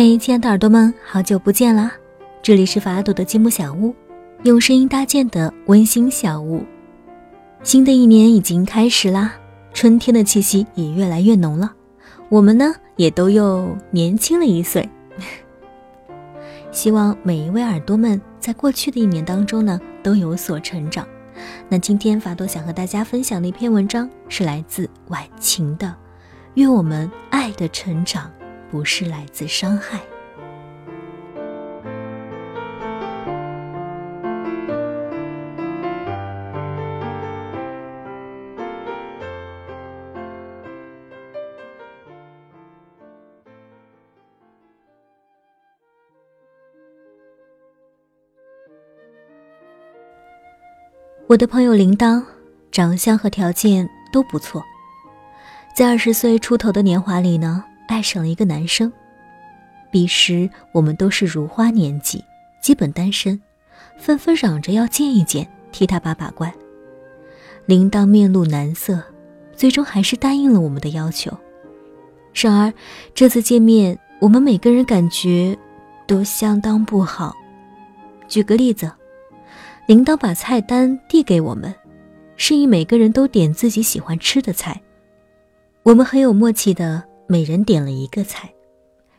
嘿，亲爱的耳朵们，好久不见啦！这里是法朵的积木小屋，用声音搭建的温馨小屋。新的一年已经开始啦，春天的气息也越来越浓了，我们呢也都又年轻了一岁。希望每一位耳朵们在过去的一年当中呢都有所成长。那今天法朵想和大家分享的一篇文章是来自晚晴的，愿我们爱的成长。不是来自伤害。我的朋友铃铛，长相和条件都不错，在二十岁出头的年华里呢。爱上了一个男生，彼时我们都是如花年纪，基本单身，纷纷嚷着要见一见，替他把把关。铃铛面露难色，最终还是答应了我们的要求。然而这次见面，我们每个人感觉都相当不好。举个例子，铃铛把菜单递给我们，示意每个人都点自己喜欢吃的菜。我们很有默契的。每人点了一个菜，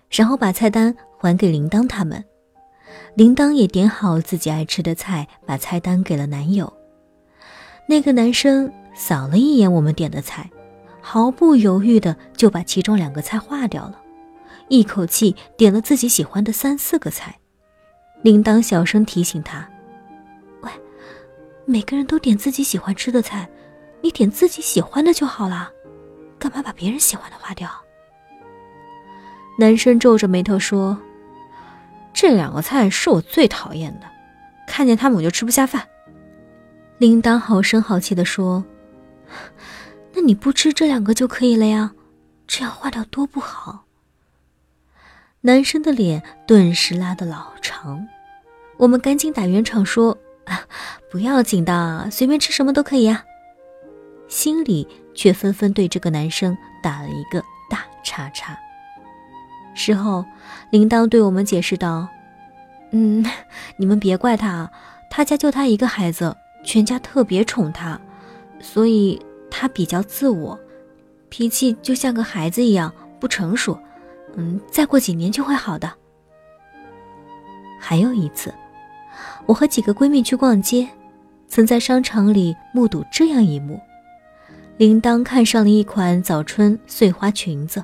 然后把菜单还给铃铛他们。铃铛也点好自己爱吃的菜，把菜单给了男友。那个男生扫了一眼我们点的菜，毫不犹豫的就把其中两个菜划掉了，一口气点了自己喜欢的三四个菜。铃铛小声提醒他：“喂，每个人都点自己喜欢吃的菜，你点自己喜欢的就好了，干嘛把别人喜欢的划掉？”男生皱着眉头说：“这两个菜是我最讨厌的，看见他们我就吃不下饭。”铃铛好声好气地说：“那你不吃这两个就可以了呀，这样坏掉多不好。”男生的脸顿时拉得老长，我们赶紧打圆场说：“啊，不要紧的，随便吃什么都可以呀。”心里却纷纷对这个男生打了一个大叉叉。事后，铃铛对我们解释道：“嗯，你们别怪他，他家就他一个孩子，全家特别宠他，所以他比较自我，脾气就像个孩子一样不成熟。嗯，再过几年就会好的。”还有一次，我和几个闺蜜去逛街，曾在商场里目睹这样一幕：铃铛看上了一款早春碎花裙子。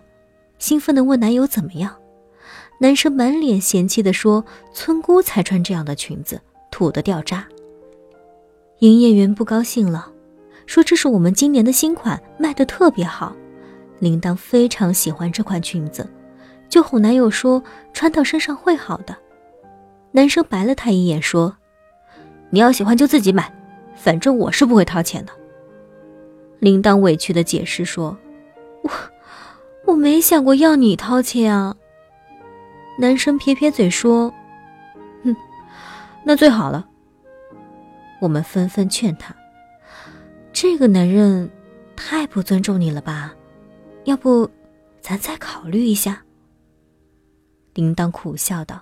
兴奋地问男友怎么样？男生满脸嫌弃地说：“村姑才穿这样的裙子，土得掉渣。”营业员不高兴了，说：“这是我们今年的新款，卖得特别好。”铃铛非常喜欢这款裙子，就哄男友说：“穿到身上会好的。”男生白了他一眼说：“你要喜欢就自己买，反正我是不会掏钱的。”铃铛委屈地解释说：“我 ……”我没想过要你掏钱啊。男生撇撇嘴说：“哼，那最好了。”我们纷纷劝他：“这个男人太不尊重你了吧？要不咱再考虑一下？”铃铛苦笑道：“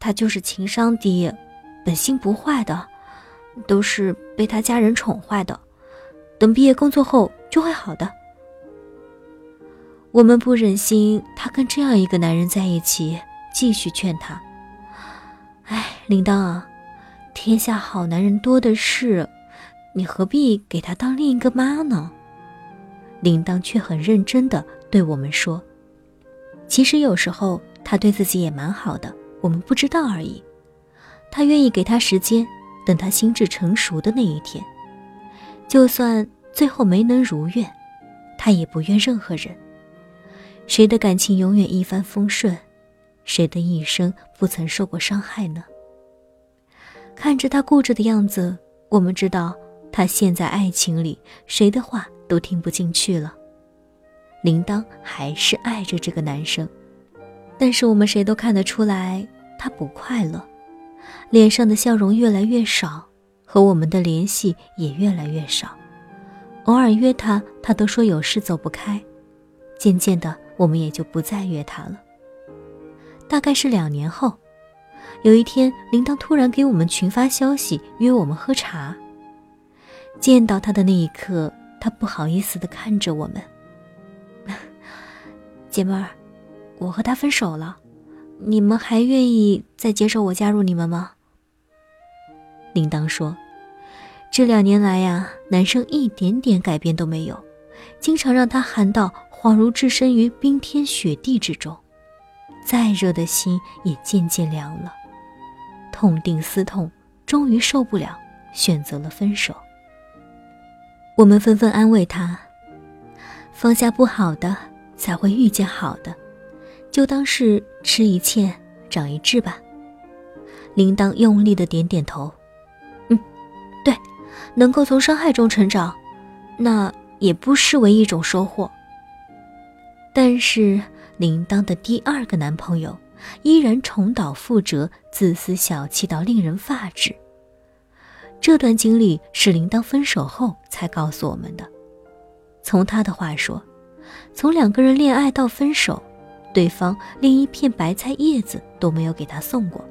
他就是情商低，本性不坏的，都是被他家人宠坏的。等毕业工作后就会好的。”我们不忍心他跟这样一个男人在一起，继续劝他。哎，铃铛啊，天下好男人多的是，你何必给他当另一个妈呢？铃铛却很认真的对我们说：“其实有时候他对自己也蛮好的，我们不知道而已。他愿意给他时间，等他心智成熟的那一天。就算最后没能如愿，他也不怨任何人。”谁的感情永远一帆风顺，谁的一生不曾受过伤害呢？看着他固执的样子，我们知道他陷在爱情里，谁的话都听不进去了。铃铛还是爱着这个男生，但是我们谁都看得出来，他不快乐，脸上的笑容越来越少，和我们的联系也越来越少。偶尔约他，他都说有事走不开。渐渐的。我们也就不再约他了。大概是两年后，有一天，铃铛突然给我们群发消息，约我们喝茶。见到他的那一刻，他不好意思的看着我们。姐妹儿，我和他分手了，你们还愿意再接受我加入你们吗？铃铛说：“这两年来呀，男生一点点改变都没有，经常让他喊到恍如置身于冰天雪地之中，再热的心也渐渐凉了。痛定思痛，终于受不了，选择了分手。”我们纷纷安慰他：“放下不好的，才会遇见好的，就当是吃一堑长一智吧。”铃铛用力的点点头：“嗯，对，能够从伤害中成长，那也不失为一种收获。”但是，铃铛的第二个男朋友依然重蹈覆辙，自私小气到令人发指。这段经历是铃铛分手后才告诉我们的。从他的话说，从两个人恋爱到分手，对方连一片白菜叶子都没有给他送过。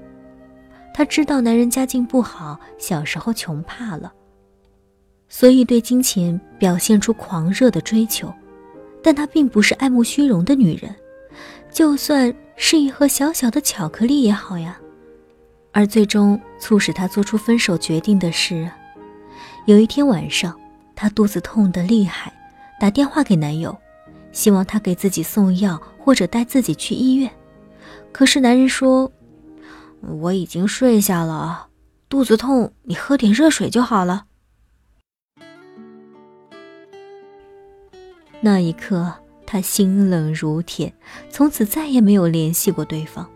他知道男人家境不好，小时候穷怕了，所以对金钱表现出狂热的追求。但她并不是爱慕虚荣的女人，就算是一盒小小的巧克力也好呀。而最终促使她做出分手决定的是，有一天晚上，她肚子痛得厉害，打电话给男友，希望他给自己送药或者带自己去医院。可是男人说：“我已经睡下了，肚子痛，你喝点热水就好了。”那一刻，他心冷如铁，从此再也没有联系过对方。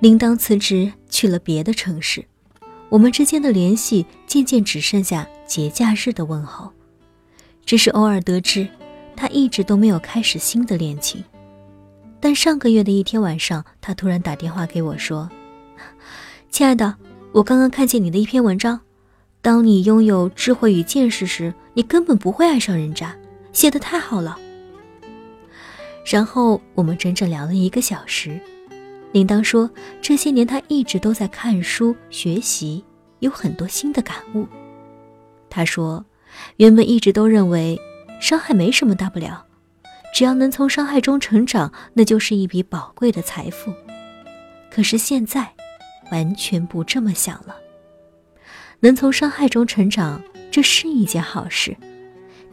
铃铛辞职去了别的城市，我们之间的联系渐渐只剩下节假日的问候。只是偶尔得知，他一直都没有开始新的恋情。但上个月的一天晚上，他突然打电话给我说：“亲爱的，我刚刚看见你的一篇文章，当你拥有智慧与见识时，你根本不会爱上人渣，写的太好了。”然后我们整整聊了一个小时。铃铛说：“这些年，他一直都在看书学习，有很多新的感悟。”他说：“原本一直都认为伤害没什么大不了，只要能从伤害中成长，那就是一笔宝贵的财富。可是现在，完全不这么想了。能从伤害中成长，这是一件好事，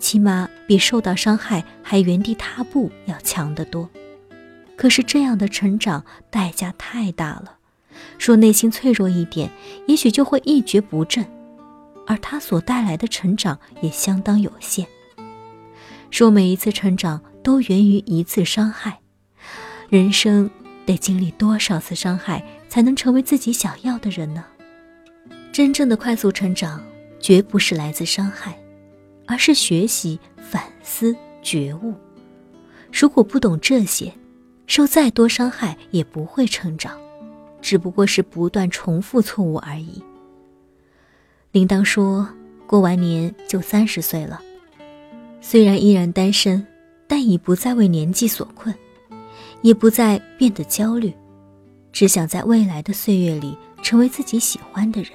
起码比受到伤害还原地踏步要强得多。”可是这样的成长代价太大了，说内心脆弱一点，也许就会一蹶不振，而他所带来的成长也相当有限。说每一次成长都源于一次伤害，人生得经历多少次伤害才能成为自己想要的人呢？真正的快速成长，绝不是来自伤害，而是学习、反思、觉悟。如果不懂这些，受再多伤害也不会成长，只不过是不断重复错误而已。铃铛说：“过完年就三十岁了，虽然依然单身，但已不再为年纪所困，也不再变得焦虑，只想在未来的岁月里成为自己喜欢的人。”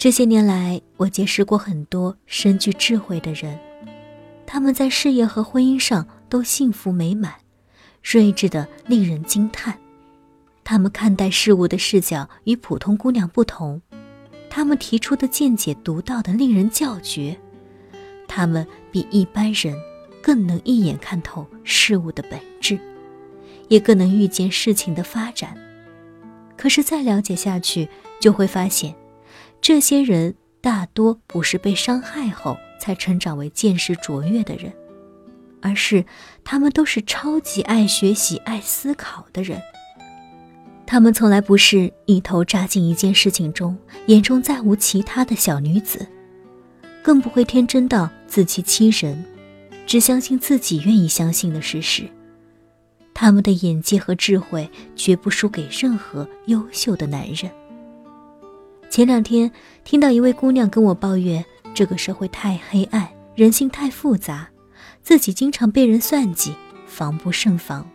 这些年来，我结识过很多深具智慧的人，他们在事业和婚姻上都幸福美满。睿智的令人惊叹，他们看待事物的视角与普通姑娘不同，他们提出的见解独到的令人叫绝，他们比一般人更能一眼看透事物的本质，也更能预见事情的发展。可是再了解下去，就会发现，这些人大多不是被伤害后才成长为见识卓越的人。而是，他们都是超级爱学习、爱思考的人。他们从来不是一头扎进一件事情中，眼中再无其他的小女子，更不会天真到自欺欺人，只相信自己愿意相信的事实。他们的眼界和智慧绝不输给任何优秀的男人。前两天听到一位姑娘跟我抱怨，这个社会太黑暗，人性太复杂。自己经常被人算计，防不胜防，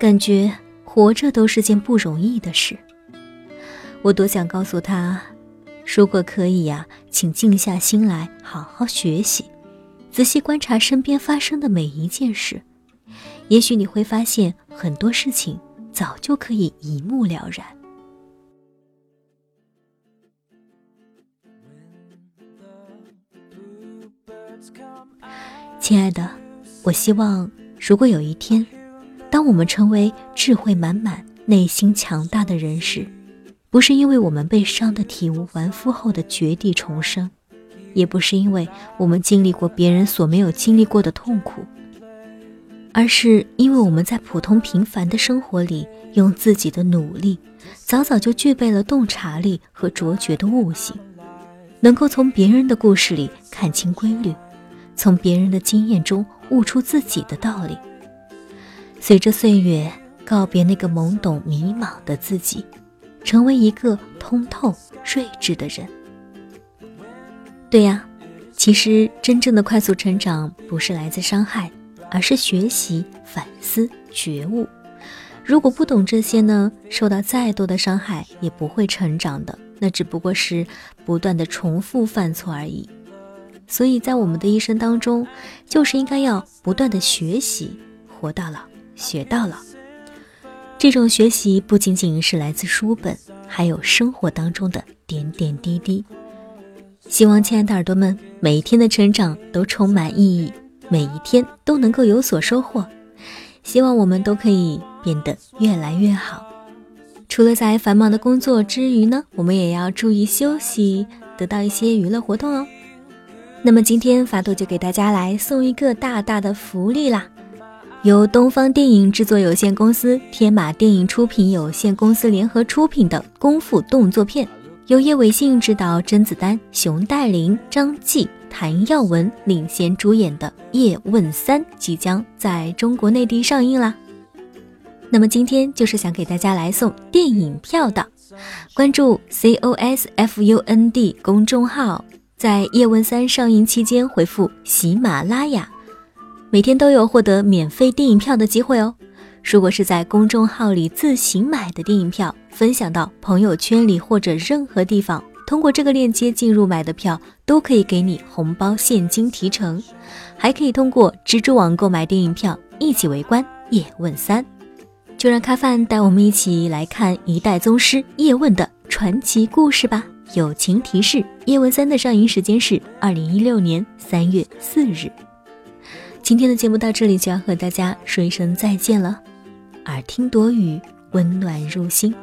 感觉活着都是件不容易的事。我多想告诉他，如果可以呀，请静下心来好好学习，仔细观察身边发生的每一件事，也许你会发现很多事情早就可以一目了然。亲爱的，我希望，如果有一天，当我们成为智慧满满、内心强大的人时，不是因为我们被伤得体无完肤后的绝地重生，也不是因为我们经历过别人所没有经历过的痛苦，而是因为我们在普通平凡的生活里，用自己的努力，早早就具备了洞察力和卓绝的悟性，能够从别人的故事里看清规律。从别人的经验中悟出自己的道理。随着岁月，告别那个懵懂迷茫的自己，成为一个通透睿智的人。对呀，其实真正的快速成长不是来自伤害，而是学习、反思、觉悟。如果不懂这些呢，受到再多的伤害也不会成长的，那只不过是不断的重复犯错而已。所以在我们的一生当中，就是应该要不断的学习，活到老，学到老。这种学习不仅仅是来自书本，还有生活当中的点点滴滴。希望亲爱的耳朵们，每一天的成长都充满意义，每一天都能够有所收获。希望我们都可以变得越来越好。除了在繁忙的工作之余呢，我们也要注意休息，得到一些娱乐活动哦。那么今天法朵就给大家来送一个大大的福利啦！由东方电影制作有限公司、天马电影出品有限公司联合出品的功夫动作片，由叶伟信执导、甄子丹、熊黛林、张继、谭耀文领衔主演的《叶问三》即将在中国内地上映啦！那么今天就是想给大家来送电影票的，关注 C O S F U N D 公众号。在《叶问三》上映期间回复喜马拉雅，每天都有获得免费电影票的机会哦。如果是在公众号里自行买的电影票，分享到朋友圈里或者任何地方，通过这个链接进入买的票，都可以给你红包现金提成，还可以通过蜘蛛网购买电影票，一起围观《叶问三》。就让咖饭带我们一起来看一代宗师叶问的传奇故事吧。友情提示：《叶问三》的上映时间是二零一六年三月四日。今天的节目到这里就要和大家说一声再见了。耳听朵雨，温暖入心。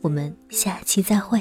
我们下期再会。